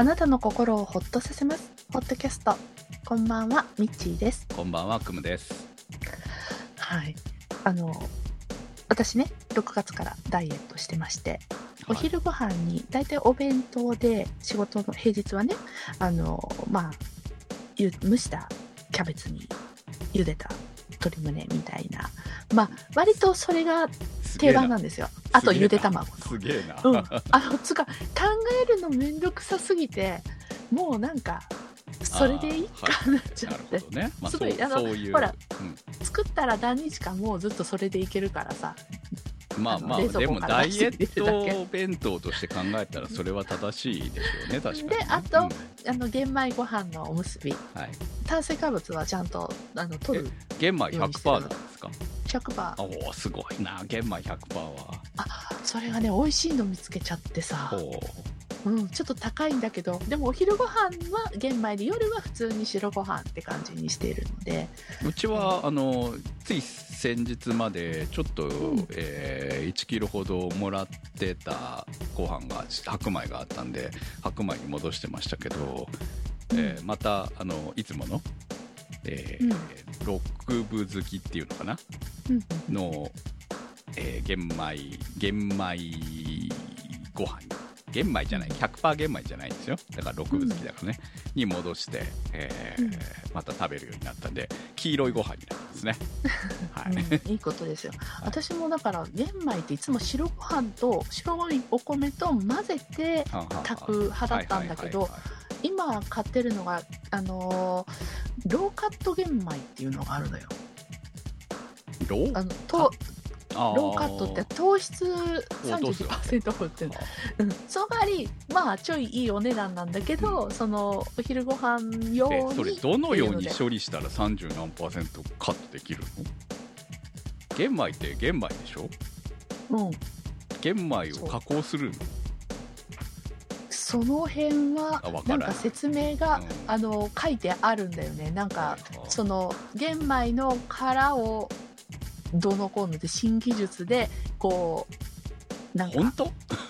あなたの心をほっとさせます。ポッドキャスト。こんばんは、ミッチーです。こんばんは、くむです。はい。あの、私ね、6月からダイエットしてまして、お昼ご飯に、だいたいお弁当で、仕事の平日はね、あの、まあ、ゆ蒸したキャベツに茹でた鶏胸みたいな、まあ、割とそれが定番なんですよ。あと、ゆで卵の。すげえな。うん、あのつうか考えるのめんどくさすぎてもうなんかそれでいいかなっちゃなって、るほどね。まあ、すごいあの。ほらうん作ったら何日間もうずっとそれでいけるからさまあまあ、でもダイエット弁当として考えたら、それは正しいですよね、確かにね。であとうん。あの玄米ご飯のおむすび。はい。炭水化物はちゃんとあの取る玄米100%なんですか？100%おお、すごいな、玄米100%は。それがね美味しいの見つけちゃってさ、ほうん、ちょっと高いんだけどでもお昼ご飯は玄米で夜は普通に白ご飯って感じにしているので。ううちは、あの、つい先日まで、ちょっと、ん。えー1キロほどもらってたご飯が、白米があったんで、白米に戻してましたけど、えーまた、あの、いつもの、えーうん。ロック部好きっていうのかな？うん。の、えー玄米、玄米ご飯玄米じゃない、100%玄米じゃないんですよ。だから6分好きだからね。に戻して、えーうんまた食べるようになったんで、黄色いご飯になったんですね。はい。うん、いいことですよ。私もだから玄米っていつも白ご飯と白いお米と混ぜて炊く派だったんだけどはいはいはい今買ってるのがあのーローカット玄米っていうのがあるのよ。ロー？あのとあローカットって糖質落とすわ32%オフっていうん。その代わりまあちょいいいお値段なんだけど、そのお昼ご飯用にえそれどのように処理したら30何パーセントカットできるの？玄米って玄米でしょ？うん。玄米を加工するの？その辺はなんか説明が、うん。あの書いてあるんだよね。なんかその玄米の殻をどうのこうので新技術でこうなんか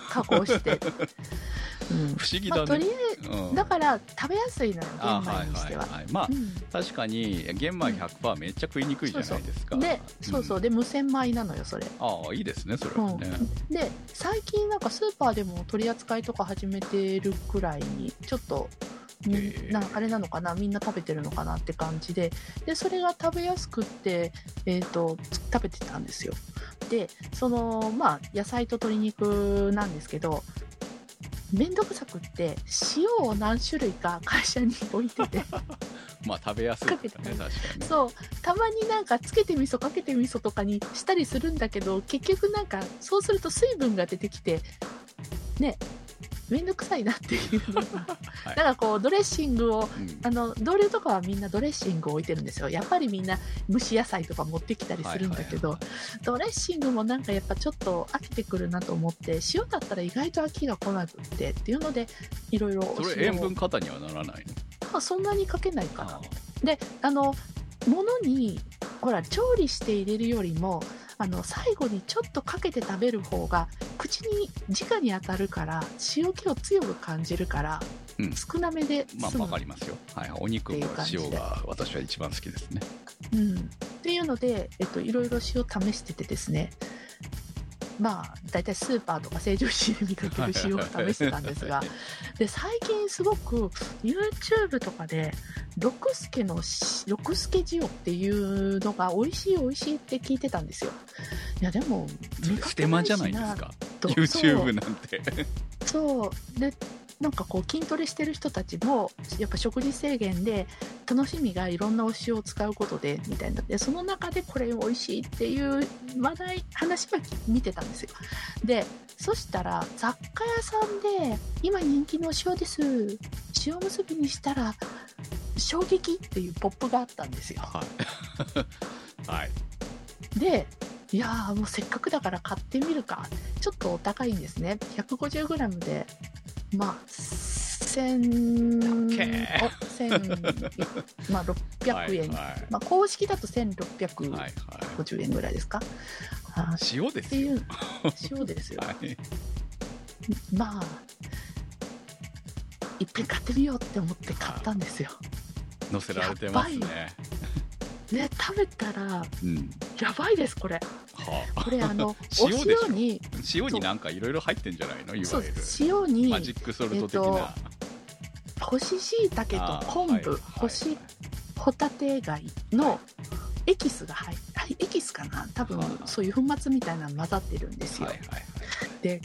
加工して、うん。不思議まあ、だね。とりあえうん。ずだから食べやすいのよあ玄米にしては。はいはいはい。まあうん。確かに玄米100%めっちゃ食いにくいじゃないですか。で、そうそう。で無洗米なのよそれ。ああいいですねそれはね。で最近なんかスーパーでも取り扱いとか始めてるくらいにちょっとなあれなのかな？みんな食べてるのかなって感じで。でそれが食べやすくって、えー、とつ食べてたんですよ。でそのまあ野菜と鶏肉なんですけどめんどくさくって塩を何種類か会社に置いてて。まあ食べやすいですね確かに。ね。そう。たまになんかつけて味噌かけて味噌とかにしたりするんだけど結局なんかそうすると水分が出てきてねめんどくさいなっていう。のが、はい。なんかこうドレッシングをうん。あの同僚とかはみんなドレッシングを置いてるんですよ。やっぱりみんな蒸し野菜とか持ってきたりするんだけど、はいドレッシングもなんかやっぱちょっと飽きてくるなと思って塩だったら意外と飽きが来なくってっていうのでいろいろそれ塩分過多にはならないの？まあそんなにかけないかな。あであの物にほら調理して入れるよりもあの最後にちょっとかけて食べる方が口に直に当たるから塩気を強く感じるから、うん。少なめでまあ済む、わかりますよ。はいお肉の塩が私は一番好きですね。うん、っていうので、えっと、いろいろ塩試しててですねまあ大体スーパーとか成城石井で見かける塩を試してたんですが。で最近すごく YouTube とかで六助のし六助塩っていうのが美味しい美味しいって聞いてたんですよ。いやでもそれステマじゃないですか？と。YouTube なんて。そうそう。でなんかこう筋トレしてる人たちもやっぱ食事制限で楽しみがいろんなお塩を使うことでみたいな。でその中でこれ美味しいっていう話題話は見てたんですよ。でそしたら雑貨屋さんで今人気の塩です。塩結びにしたら衝撃っていうポップがあったんですよ。はい。はい。でいやーもうせっかくだから買ってみるか。ちょっとお高いんですね。150g でまあ1000け？ーお1000まあ600円、はいはいまあ、公式だと1650はいはい。円ぐらいですか、あー塩ですよ。っていう塩ですよ はい。まあいっぺん買ってみようって思って買ったんですよ。乗せられてますね。ね、食べたら、うん。やばいです、これ。はあ、これ、あの、お 塩で塩に、塩になんかいろいろ入ってんじゃないの？いわゆる。塩にマ、ジックソルト的な。干し椎茸と昆布、はい干しホタテ貝のエキスが入って、はいエキスかな？多分はあそういう粉末みたいなの混ざってるんですよ。はいはいはい。で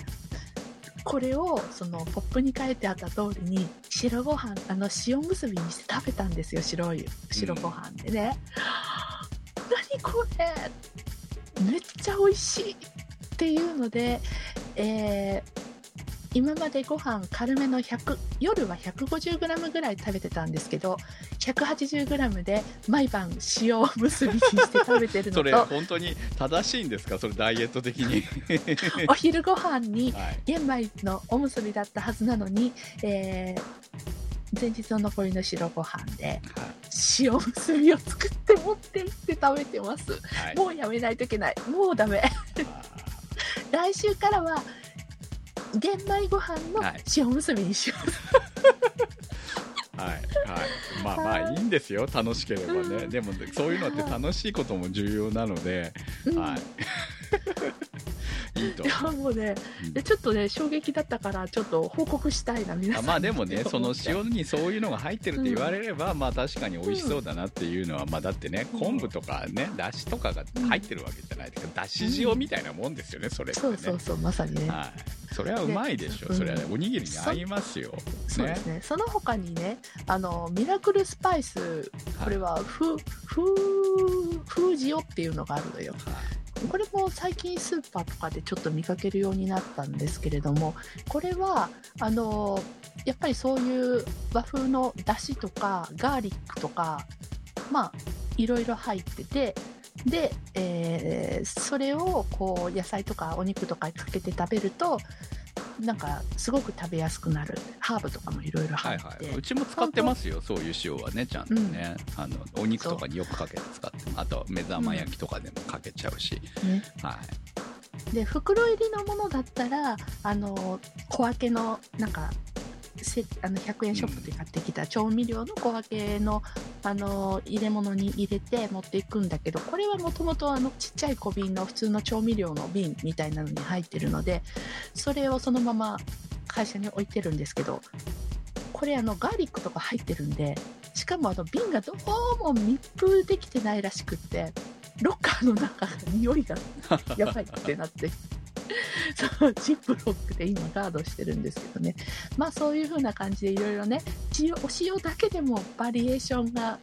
これをそのポップに書いてあった通りに白ご飯あの塩結びにして食べたんですよ白い白ご飯でね、何これ。めっちゃ美味しいっていうので、えー今までご飯軽めの100夜は 150g ぐらい食べてたんですけど 180g で毎晩塩結びにして食べてる それのと本当に正しいんですか？それダイエット的に。お昼ご飯に はい。玄米のおむすびだったはずなのに、えー前日の残りの白ご飯で塩結びを作って持って行って食べてますはい。もうやめないといけないもうダメ来週からは玄米ご飯のはい。塩結びにしよはいはい、まあまあいいんですよ。楽しければね、うん。でもそういうのって楽しいことも重要なので、はいいやもうねうん。でちょっとね衝撃だったからちょっと報告したいな皆さんまあでもねその塩にそういうのが入ってるって言われれば、まあ確かに美味しそうだなっていうのは、まあだってねうん。昆布とかねだしとかが入ってるわけじゃないですか。だし塩みたいなもんですよねそれってね。そうそうそうまさにね。はい、それはうまいでしょ、でそれはねうん。おにぎりに合いますよ、そうですね。その他にねあのミラクルスパイスこれはフフフージオっていうのがあるのよ。はいこれも最近スーパーとかでちょっと見かけるようになったんですけれどもこれはあのやっぱりそういう和風のだしとかガーリックとかまあいろいろ入っててで、えーそれをこう野菜とかお肉とかにかけて食べるとなんかすごく食べやすくなる。ハーブとかもいろいろはい入って、はい、うちも使ってますよ。そういう塩はねちゃんとね、あのお肉とかによくかけて使って。あと目玉焼きとかでもかけちゃうし、ね、はい。で袋入りのものだったらあの小分けのなんかせあの100円ショップで買ってきた調味料の小分けのあの入れ物に入れて持っていくんだけどこれはもともとあのちっちゃい小瓶の普通の調味料の瓶みたいなのに入ってるのでそれをそのまま会社に置いてるんですけどこれあのガーリックとか入ってるんでしかもあの瓶がどうも密封できてないらしくってロッカーの中が匂いがやばいってなって。そうジップロックで今ガードしてるんですけどね。まあそういう風な感じでいろいろね塩お塩だけでもバリエーションが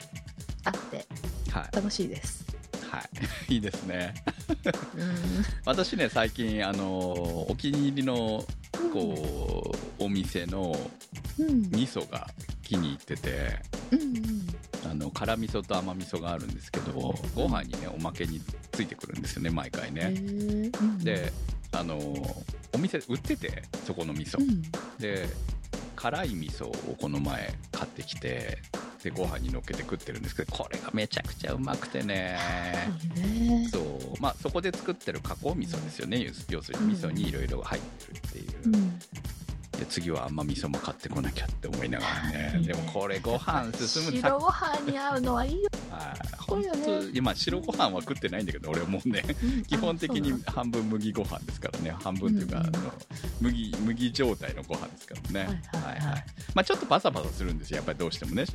あってはい。楽しいです。はい。いいですね。うん。私ね最近あのお気に入りのこうお店のうん。味噌が気に入っててうんうん。あの辛味噌と甘味噌があるんですけどご飯にねおまけについてくるんですよね毎回へねであのお店で売っててそこの味噌。うん。で辛い味噌をこの前買ってきてでご飯に乗っけて食ってるんですけどこれがめちゃくちゃうまくてね。ね。そう。まあそこで作ってる加工味噌ですよね要するに。味噌にいろいろ入ってるっていう、うんで次は甘味噌も買ってこなきゃって思いながらね。でもこれご飯進む白ご飯に合うのはいいよ、本当今白ご飯は食ってないんだけど俺もうねうん。基本的に半分麦ご飯ですからね。半分というか、うんうんあの麦麦状態のご飯ですからね。はいはいはい。まあちょっとバサバサするんですよ。やっぱりどうしてもね。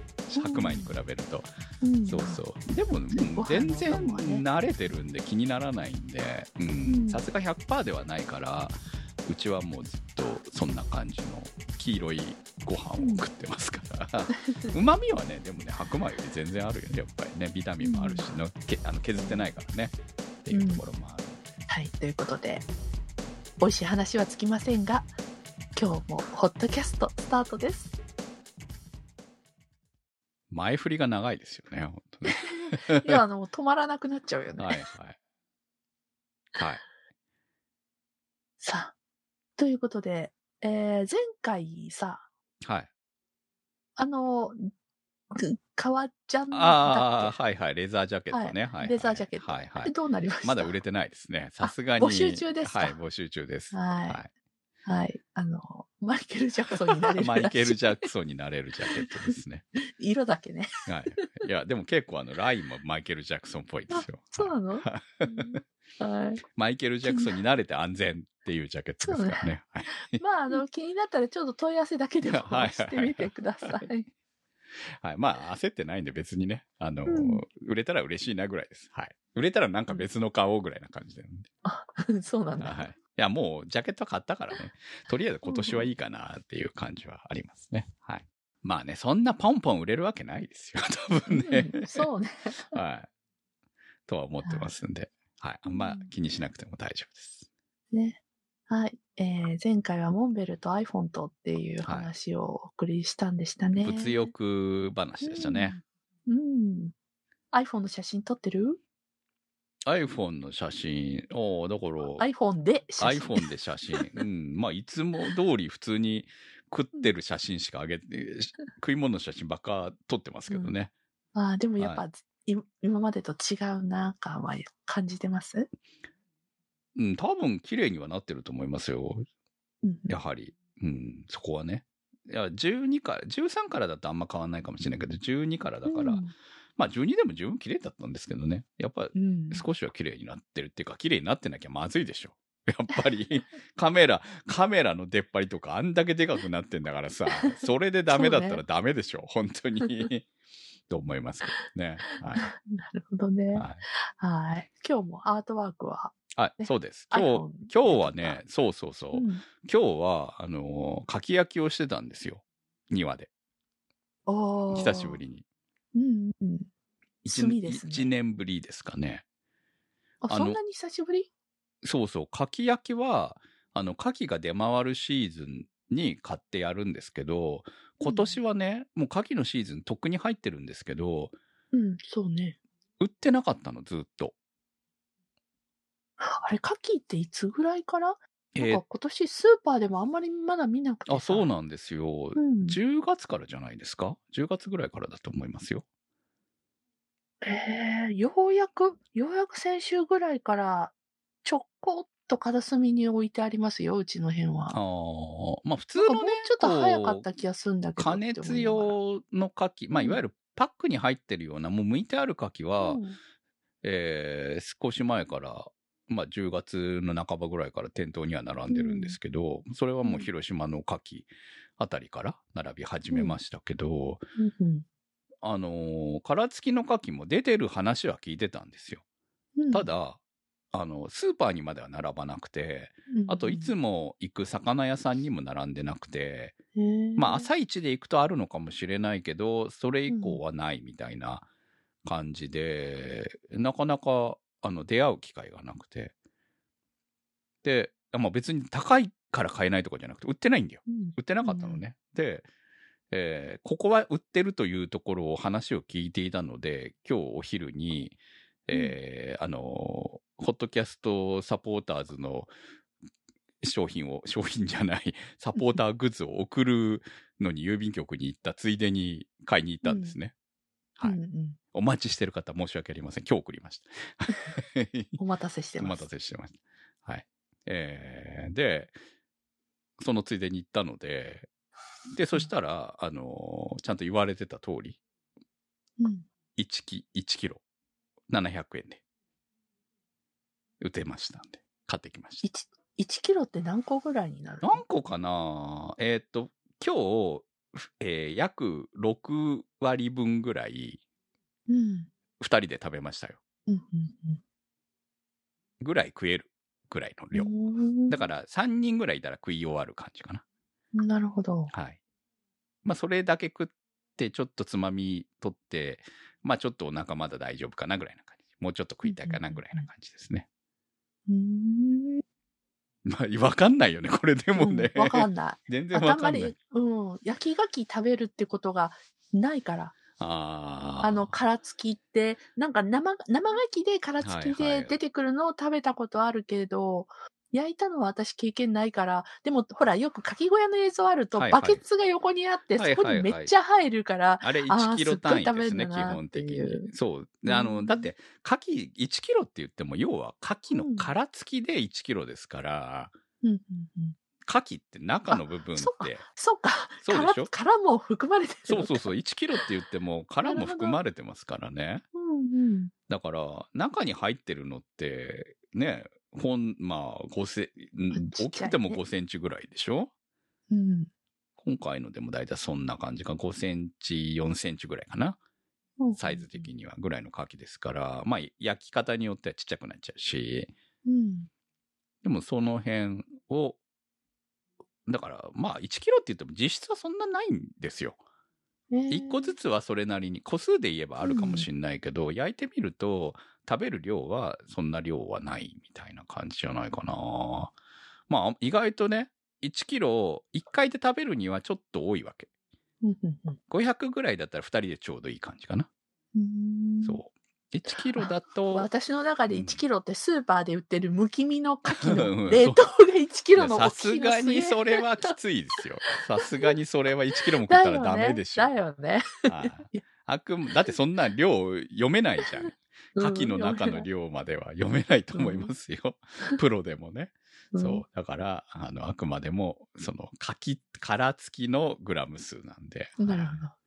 白米に比べると、うん。そうそう。でも、うんご飯の全然慣れてるんで気にならないんで。うん。さすが100%ではないからうちはもうずっとそんな感じの黄色いご飯を食ってますから。うまみはねでもね白米より全然あるよね。やっぱりねビタミンもあるしの、けあの削ってないからね。っていうところもある、はいということで美味しい話はつきませんが今日もホットキャストスタートです。前振りが長いですよね本当ね。いやあの止まらなくなっちゃうよね、はいはい。はい。さあということで、えー前回さはいあのぐ革ジャンだっああはいはいレザージャケットね、はいはいはい、レザージャケットはいはいけどうなりました？まだ売れてないですね。さすがに。募集中ですか？はい、募集中です。はいはいあのマイケル・ジャクソンになれる。マイケル・ジャクソンになれるジャケットですね。色だけね。はい。いや、でも結構あの、ラインもマイケル・ジャクソンっぽいですよ。そうなの？はい。マイケル・ジャクソンになれて安全っていうジャケットですからね。はいまあ、あの、気になったらちょっと問い合わせだけでも してみてください。はい。まあ、焦ってないんで別にね、あの、うん売れたら嬉しいなぐらいです。はい。売れたらなんか別の買おうぐらいな感じで。そうなんだ。はい。いや、もう、ジャケット買ったからね。とりあえず今年はいいかなっていう感じはありますね。はい。まあね、そんなポンポン売れるわけないですよ。多分ね。うんそうね。はい。とは思ってますんで。はい。あんま気にしなくても大丈夫です。ね。はい。えー前回はモンベルと iPhone とっていう話をお送りしたんでしたね。物欲話でしたね。うん。うん。iPhone の写真撮ってる？iPhone の写真、おーだから、?iPhone で写真。iPhone で写真。うん。まあ、いつも通り普通に食ってる写真しかあげて、食い物の写真ばっか撮ってますけどね。ああ、でもやっぱ、い今までと違うな感は感じてます？うん、多分綺麗にはなってると思いますよ。うん。やはり。うん、そこはね。いや、12から、13からだとあんま変わんないかもしれないけど、12からだから、まあ12でも十分綺麗だったんですけどね。やっぱうん。少しは綺麗になってるっていうか、綺麗になってなきゃまずいでしょ。やっぱり、カメラ、カメラの出っ張りとかあんだけでかくなってんだからさ、それでダメだったらダメでしょ。本当に。と思いますけどね。はい。なるほどね。はい。はい。今日もアートワークは、あ、ねそうです。今日、今日はね、そうそうそう。うん、今日は、あのー、かき焼きをしてたんですよ。庭で。久しぶ。りに。うんうん。一ね一年ぶりですかね。あ、あのそんなに久しぶり？そうそう。かき焼きは、あの、牡蠣が出回るシーズンに買ってやるんですけど、今年はね、もう牡蠣のシーズンとっくに入ってるんですけど、うん、そうね。売ってなかったの、ずっと。あれ、牡蠣っていつぐらいから？えーなんか今年スーパーでもあんまりまだ見なくてさ。あ、そうなんですよ。うん。10月からじゃないですか ?10 月ぐらいからだと思いますよ。えー、ようやく、ようやく先週ぐらいから、ちょこっと片隅に置いてありますよ、うちの辺は。ああ、まあ普通なんかもうのね、ちょっと早かっこた気がするんだうけど。加熱用の牡蠣、まあうんいわゆるパックに入ってるような、もう剥いてある牡蠣は、うんえー少し前から、まあ、10月の半ばぐらいから店頭には並んでるんですけど、それはもう広島の牡蠣あたりから並び始めましたけど、うんあのー殻付きの牡蠣も出てる話は聞いてたんですよ。うん。た、だ、あの、スーパーにまでは並ばなくて、あといつも行く魚屋さんにも並んでなくて、もまあ朝一で行くとあるのかもしれないけど、それ以降はないみたいな感じで、なかなかあの出会う機会がなくて。で、まあ別に高いから買えないとかじゃなくて、売ってないんだよ。うん売ってなかったのね。で、えーここは売ってるというところを話を聞いていたので、今日お昼に、えーあの、ホットキャストサポーターズの商品を、商品じゃない、サポーターグッズを送るのに郵便局に行ったついでに買いに行ったんですね。はいうんうんお待ちしてる方申し訳ありません。今日送りました。お待たせしておます。待たせしてました。はい。えーで、そのついでに行ったので、で、そしたら、あのーちゃんと言われてた通り、うん1キ、1キロ、700円で、売ってましたんで、買ってきました。1, 1キロって何個ぐらいになるの？何個かな？えーっと、今日、えー約6割分ぐらい、うん。2人で食べましたよ。うんうんぐらい食えるぐらいの量。うん。だから、3人ぐらいいたら食い終わる感じかな。ら、なるほど。はい。まあ、それだけ食って、ちょっとつまみ取って、まあ、ちょっとお腹まだ大丈夫かなぐらいな感じ。もうちょっと食いたいかなぐらいな感じですね。うーん。まあ、わかんないよね、これでもね。うんわかんない。全然あわかんないたまり。、うん。焼き牡蠣食べるってことがないから。ああ。あの、殻付きって、なんか生、生牡蠣で殻付きはいはい。で出てくるのを食べたことあるけれど、焼いたのは私経験ないから、でもほら、よく牡蠣小屋の映像あると、はいはい。バケツが横にあって、はいはいはい。そこにめっちゃ入るから、あれあー1キロ単位ですね、基本的に。そう。であの、うんだって、牡蠣1キロって言っても、要は牡蠣の殻付きで1キロですから、うんうん牡蠣って中の部分っそうかて、そうか。そうでしょ？殻殻も含まれてるそうそうそう、1キロって言っても殻も含まれてますからね。うんうん。だから、中に入ってるのって、ね、ほん、まあ、5セ大きくても5センチぐらいでしょ？うん。今回のでも大体そんな感じか、5センチ、4センチぐらいかな。うんサイズ的にはぐらいの牡蠣ですから、まあ、焼き方によってはちっちゃくなっちゃうし、うん。でもその辺を、だから、まあ、1キロって言っても実質はそんなないんですよ。1個ずつはそれなりに、個数で言えばあるかもしれないけど、焼いてみると、食べる量はそんな量はないみたいな感じじゃないかな。まあ、意外とね、1キロ1回で食べるにはちょっと多いわけ。うんうんうん500ぐらいだったら2人でちょうどいい感じかな。うんそう。1キロだと、私の中でうん1キロってスーパーで売ってるむき身の牡蠣 うんの冷凍が1キロのさ大きいのすがにそれはきついですよ。さすがにそれは1キロも食ったらダメでしょ。だよね。はいあくまだってそんな量読めないじゃん。だよね。牡蠣の中の量までは読めないと思いますよ。プロでもね。うんそう。だから、あの、あくまでも、その、牡蠣、殻付きのグラム数なんで。なるほど。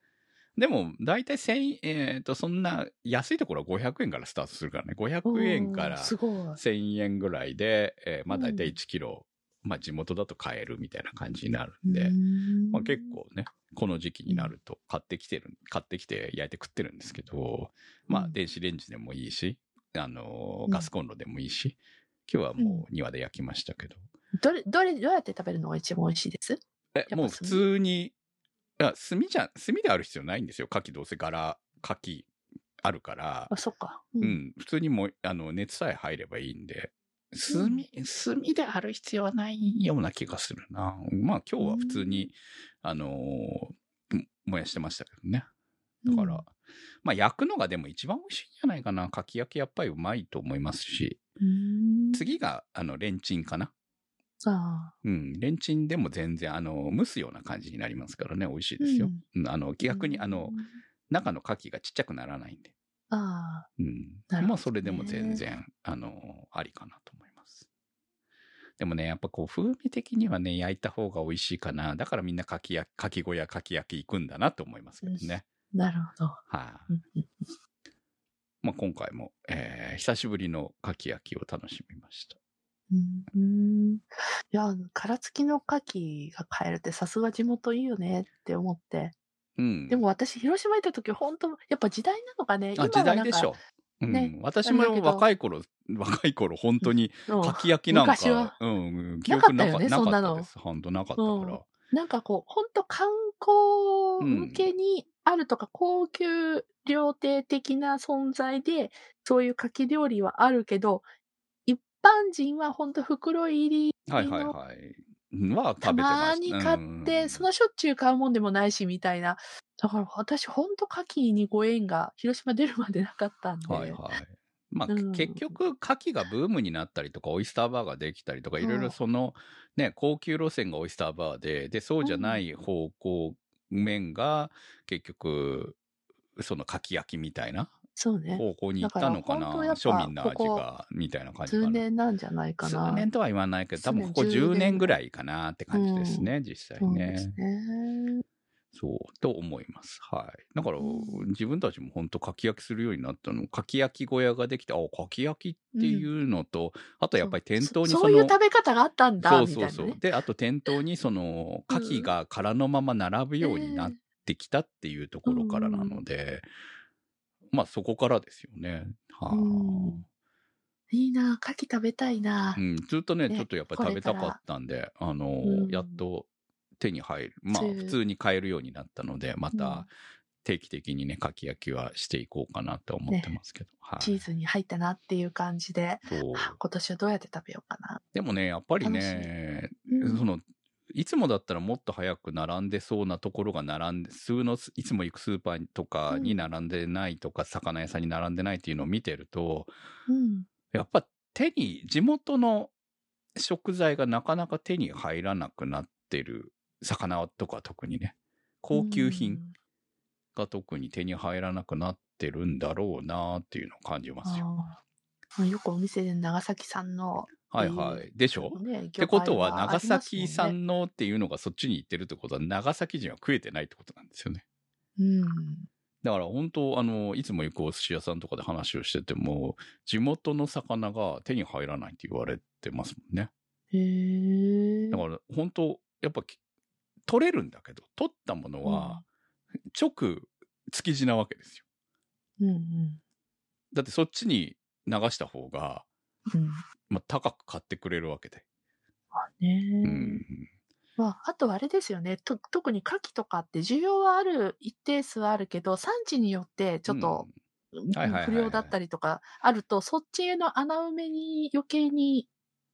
でも、大体1000、えっ、と、そんな、安いところは500円からスタートするからね。500円からおーすごい。1000円ぐらいで、えーまあ大体1キロ、まあ地元だと買えるみたいな感じになるんで、まあ結構ね、この時期になると買ってきてる、買ってきて焼いて食ってるんですけど、まあうん電子レンジでもいいし、あのーうん。ガスコンロでもいいし、今日はもう庭で焼きましたけど、どれ、どれ、どうやって食べるのが一番美味しいです？え、ぱもう普通に、炭じゃ、炭である必要ないんですよ。牡蠣どうせ柄、牡蠣あるからあ、、そっか。うう。ん、普通にもう、あの、熱さえ入ればいいんで、炭、炭である必要はないような気がするな。まあ今日は普通に、あのー燃やしてましたけどね。だから、うんまあ焼くのがでも一番美味しいんじゃないかな。かき焼きやっぱりうまいと思いますし、うん。次が、あの、レンチンかな。あうん、レンチンでも全然、あの、蒸すような感じになりますからね、美味しいですよ。うんあの、ー逆に、あの、うん中の牡蠣がちっちゃくならないんで。あうん。なるほどねまあ、それでも全然、あの、ありかなと思います。でもね、やっぱこう、風味的にはね、焼いた方が美味しいかな。だからみんなかき焼き、かき小屋、かき焼き行くんだなと思いますけどね。あ、なるほど。はい、うんうんまあ、今回も、えー久しぶりのかき焼きを楽しみました。うんうんいや、殻付きの牡蠣が買えるってさすが地元いいよねって思って。うん。でも私、広島行った時、本当やっぱ時代なのかね。あ、時代でしょ。ょ。うんね私も若い頃、若い頃、本当に、うんかき焼きなんか、昔はうん、記なか憶なかったよねそんなの。本当なかったから。なんかこう、本当観光向けにあるとか、高級料亭的な存在で、そういう牡蠣料理はあるけど、一般人は本当袋入りはいはいはい。はた食べてました。まに買って、そのしょっちゅう買うもんでもないし、みたいな。だから私、ほんと牡蠣にご縁が広島出るまでなかったんで。はいはい。まあ、うん結局、牡蠣がブームになったりとか、オイスターバーができたりとか、いろいろうんその、ね、高級路線がオイスターバーで、で、そうじゃない方向面が、結局、その牡蠣焼きみたいなそうね。方向に行ったのかな。だか庶民の味が、みたいな感じかな。数年なんじゃないかな。数年とは言わないけど、多分ここ数年10年ぐらいかなって感じですね、実際そうですね。ね。そう、と思います。はい。だから、うん自分たちも本当かき焼きするようになったの、かき焼き小屋ができて、あ、かき焼きっていうのと、あとやっぱり店頭にその、そそういう食べ方があったんだ、そう。そうそう。で、あと店頭にその、うん牡蠣が殻のまま並ぶようになってきたっていうところからなので、まあそこからですよね。はあ。うんいいな、牡蠣食べたいな。うん、ずっとね、ねちょっとやっぱり食べたかったんで、あの、うんやっと手に入る。まあ、普通に買えるようになったので、まうんた定期的にね、かき焼きはしていこうかなと思ってますけど。はい。チーズに入ったなっていう感じで、今年はどうやって食べようかな。でもね、やっぱりね、うんその、いつもだったらもっと早く並んでそうなところが並んで、数のいつも行くスーパーとかに並んでないとか、魚屋さんに並んでないっていうのを見てると、うん。やっぱ手に、地元の食材がなかなか手に入らなくなってる魚とか特にね、高級品が特に手に入らなくなってるんだろうなっていうのを感じますよ。よくお店で長崎産のはいはい。でしょ？ね、ってことは、長崎さ産のっていうのがそっちに行ってるってことは、長崎人は食えてないってことなんですよね。うん。だから本当、あの、いつも行くお寿司屋さんとかで話をしてても、地元の魚が手に入らないって言われてますもんね。へえ。だから本当、やっぱき取れるんだけど、取ったものは直築地なわけですよ。うんうん。だってそっちに流した方が、うん。まあ、高く買ってくれるわけで。ねえうん。まあ、あとあれですよね。と特に牡蠣とかって需要はある、一定数あるけど、産地によってちょっと、不良だったりとかあると、そっちへの穴埋めに余計に、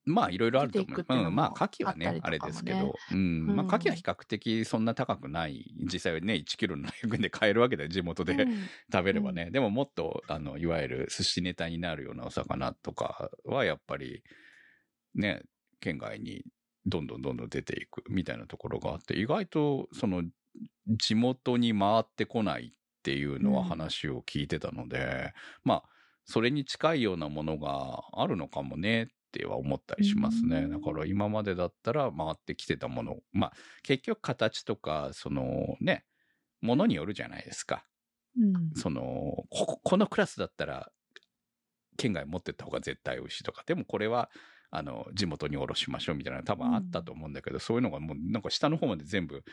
まあ、いろいろあると思う。ううん、まあ、牡蠣はね、あねあれですけど、うん。まあ、うん牡蠣は比較的そんな高くない。実際はね、1キロ700円で買えるわけで、地元で、うん食べればね。でももっと、あの、いわゆる寿司ネタになるようなお魚とかは、やっぱり、ね、県外にどんどんどんどん出ていくみたいなところがあって、意外と、その、地元に回ってこないっていうのはうん話を聞いてたので、まあ、それに近いようなものがあるのかもねっては思ったりしますね。うんだから今までだったら回ってきてたもの、まあ、結局形とか、そのね、ものによるじゃないですか。うんその、こ、このクラスだったら、県外持ってった方が絶対美味しいとか、でもこれは、あの、地元におろしましょうみたいなの多分あったと思うんだけど、そういうのがもうなんか下の方まで全部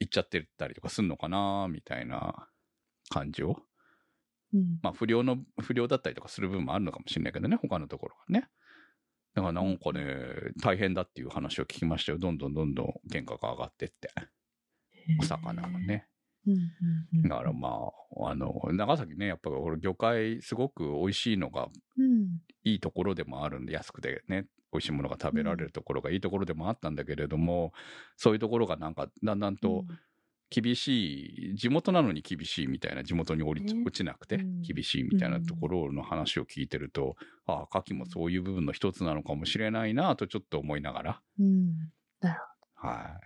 行っちゃってたりとかすんのかなみたいな感じを。うんまあ不良の、不良だったりとかする部分もあるのかもしれないけどね、他のところがね。だからなんかね、大変だっていう話を聞きましたよ。どんどんどんどん原価が上がってって、お魚が。ね。だからまあ、あの、長崎ね、やっぱ俺魚介すごく美味しいのがうんいいところでもあるんで、安くてね、美味しいものが食べられるところがいいところでもあったんだけれども、そういうところがなんかだんだんと厳しい、地元なのに厳しいみたいな、地元に降り、ね。落ちなくてうん。厳しいみたいなところの話を聞いてると、ああ、牡蠣もそういう部分の一つなのかもしれないなとちょっと思いながら、うん。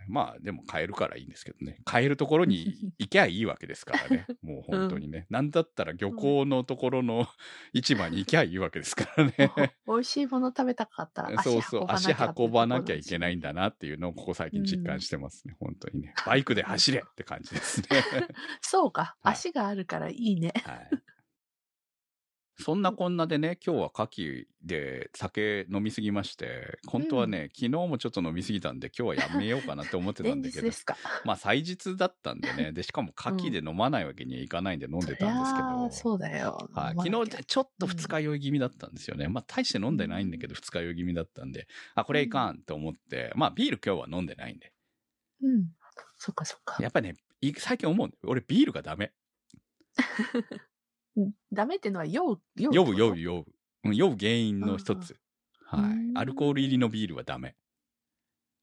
まあ、でも買えるからいいんですけどね。買えるところに 行けばいいわけですからね。もう本当にね。なんだったら漁港のところの市場に行けばいいわけですからね。美味しいもの食べたかったら そうそう。足運ばなきゃいけい。ないんだなっていうのをここ最近実感してますね。本当にね。バイクで走れって感じですね。そうか。はい足があるからいいね。はい。そんなこんなでね、今日は牡蠣で酒飲みすぎまして、本当はね、昨日もちょっと飲みすぎたんで、今日はやめようかなって思ってたんだけど。まあ祭日だったんでね、で、しかも牡蠣で飲まないわけにはいかないんで飲んでたんですけど、いやーそうだよ。はい、昨日ちょっと二日酔い気味だったんですよね。まあ大して飲んでないんだけど二日酔い気味だったんで、あ、これいかんと思って、まあビール今日は飲んでないんで。うん。そっかそっか。やっぱりね、い最近思うんだよ。俺ビールがダメ。うんダメっていうのは酔う、酔う。酔う酔う酔う。うん酔う原因の一つ。はい。アルコール入りのビールはダメ。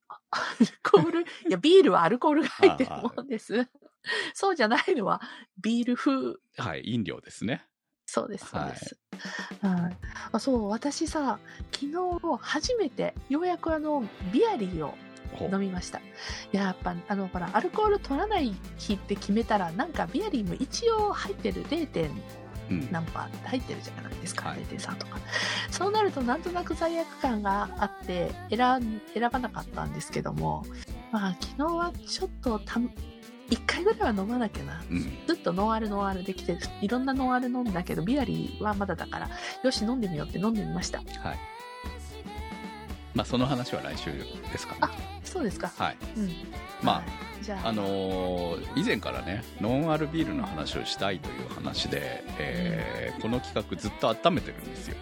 アルコール、いや、ビールはアルコールが入ってるもんです。そうじゃないのは、ビール風。はい。飲料ですね。そうです、そうです。はい。あ、そう、私さ、昨日初めて、ようやくあの、ビアリーを飲みました。いややっぱ、あの、ほら、アルコール取らない日って決めたら、なんかビアリーも一応入ってる 0. うん。何パー入ってるじゃないですか、はい0.3とか。そうなるとなんとなく罪悪感があって選ばなかったんですけども、まあ昨日はちょっとた1回ぐらいは飲まなきゃな。うん。ずっとノンアルノンアルできて、いろんなノンアル飲んだけど、ビアリーはまだだから、よし飲んでみようって飲んでみました。はい。まあその話は来週ですかね。そうですか。はい。うん。まあはい、じゃあ、あのー以前からね、ノンアルビールの話をしたいという話で、えーこの企画ずっと温めてるんですよ。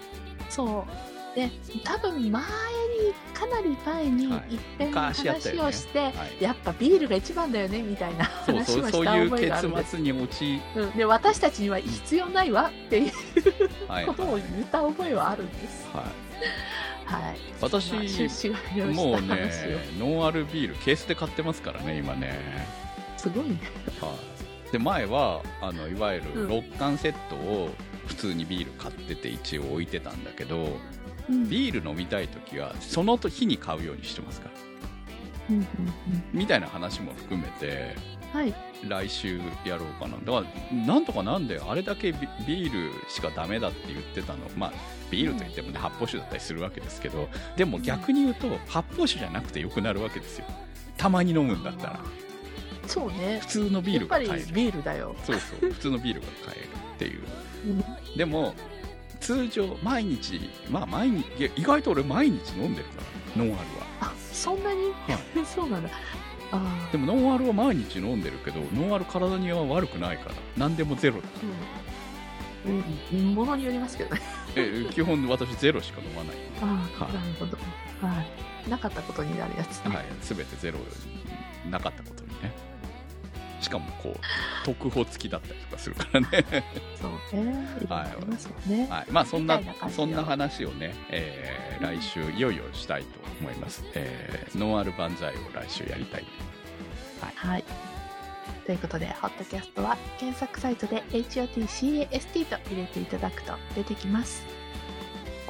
そう。で、多分前に、かなり前にはい一遍話をして、はい。やっぱビールが一番だよねみたいなそう話そう、そうをしたがあるんです。結末に陥うん、で私たちには必要ないわっていうはいことを言った覚えはあるんです。はい。はい。私もうねノンアルビール、ケースで買ってますからね、今ね。すごいね。はい。で、前は、あの、いわゆるうん6缶セットを普通にビール買ってて一応置いてたんだけど、うんビール飲みたい時は、その日に買うようにしてますから。うんうんみたいな話も含めてうんはい。来週やろうかな。だからなんとかなんであれだけビビールしかダメだって言ってたの。まあビールといってもね発泡酒だったりするわけですけど。でも逆に言うと発泡酒じゃなくてよくなるわけですよ。たまに飲むんだったら。そうね。普通のビールが買える。ビールだよ、そうそう。普通のビールが買えるっていう。うん。でも通常毎日まあ毎日意外と俺毎日飲んでるから。ノンアルは。あそんなに、そうなんだ。あでもノンアルは毎日飲んでるけどノンアル体には悪くないから何でもゼロだう。ん、うん、ものによりますけどね。え基本私ゼロしか飲まない。ああ、はい。なるほど、はい、なかったことになるやつね、はい、全てゼロなかったことかもこう特報付きだったりとかするからね、そう。ねいろい。ろありますもんね、はい、まあそんなそんな話をね、えー来週いよいよしたいと思います、えーノンアル万歳を来週やりたいはい。ということで、ホットキャストは検索サイトで HOTCAST と入れていただくと出てきます。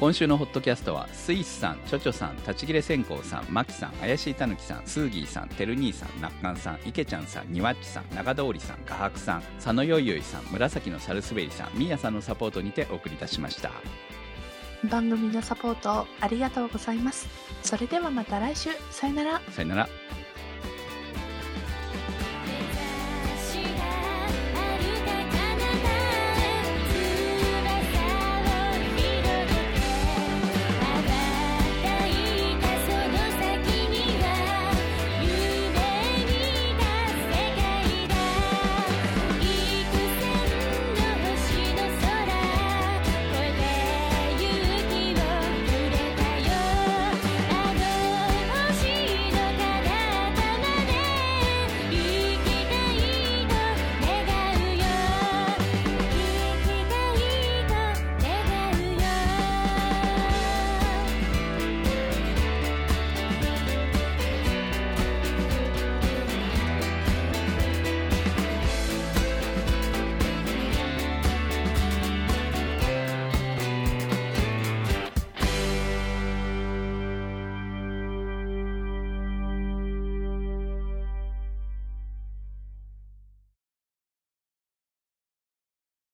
今週のホットキャストはスイスさん、チョチョさん、立ち切れ線香さん、マキさん、怪しいたぬきさん、スーギーさん、てる兄さん、なっかんさん、いけちゃんさん、にわっちさん、長通りさん、画伯さん、佐野よいよいさん、紫のサルスベリさん、みーやさんのサポートにてお送りいたしました。番組のサポートをありがとうございます。それではまた来週。さよなら。さよなら。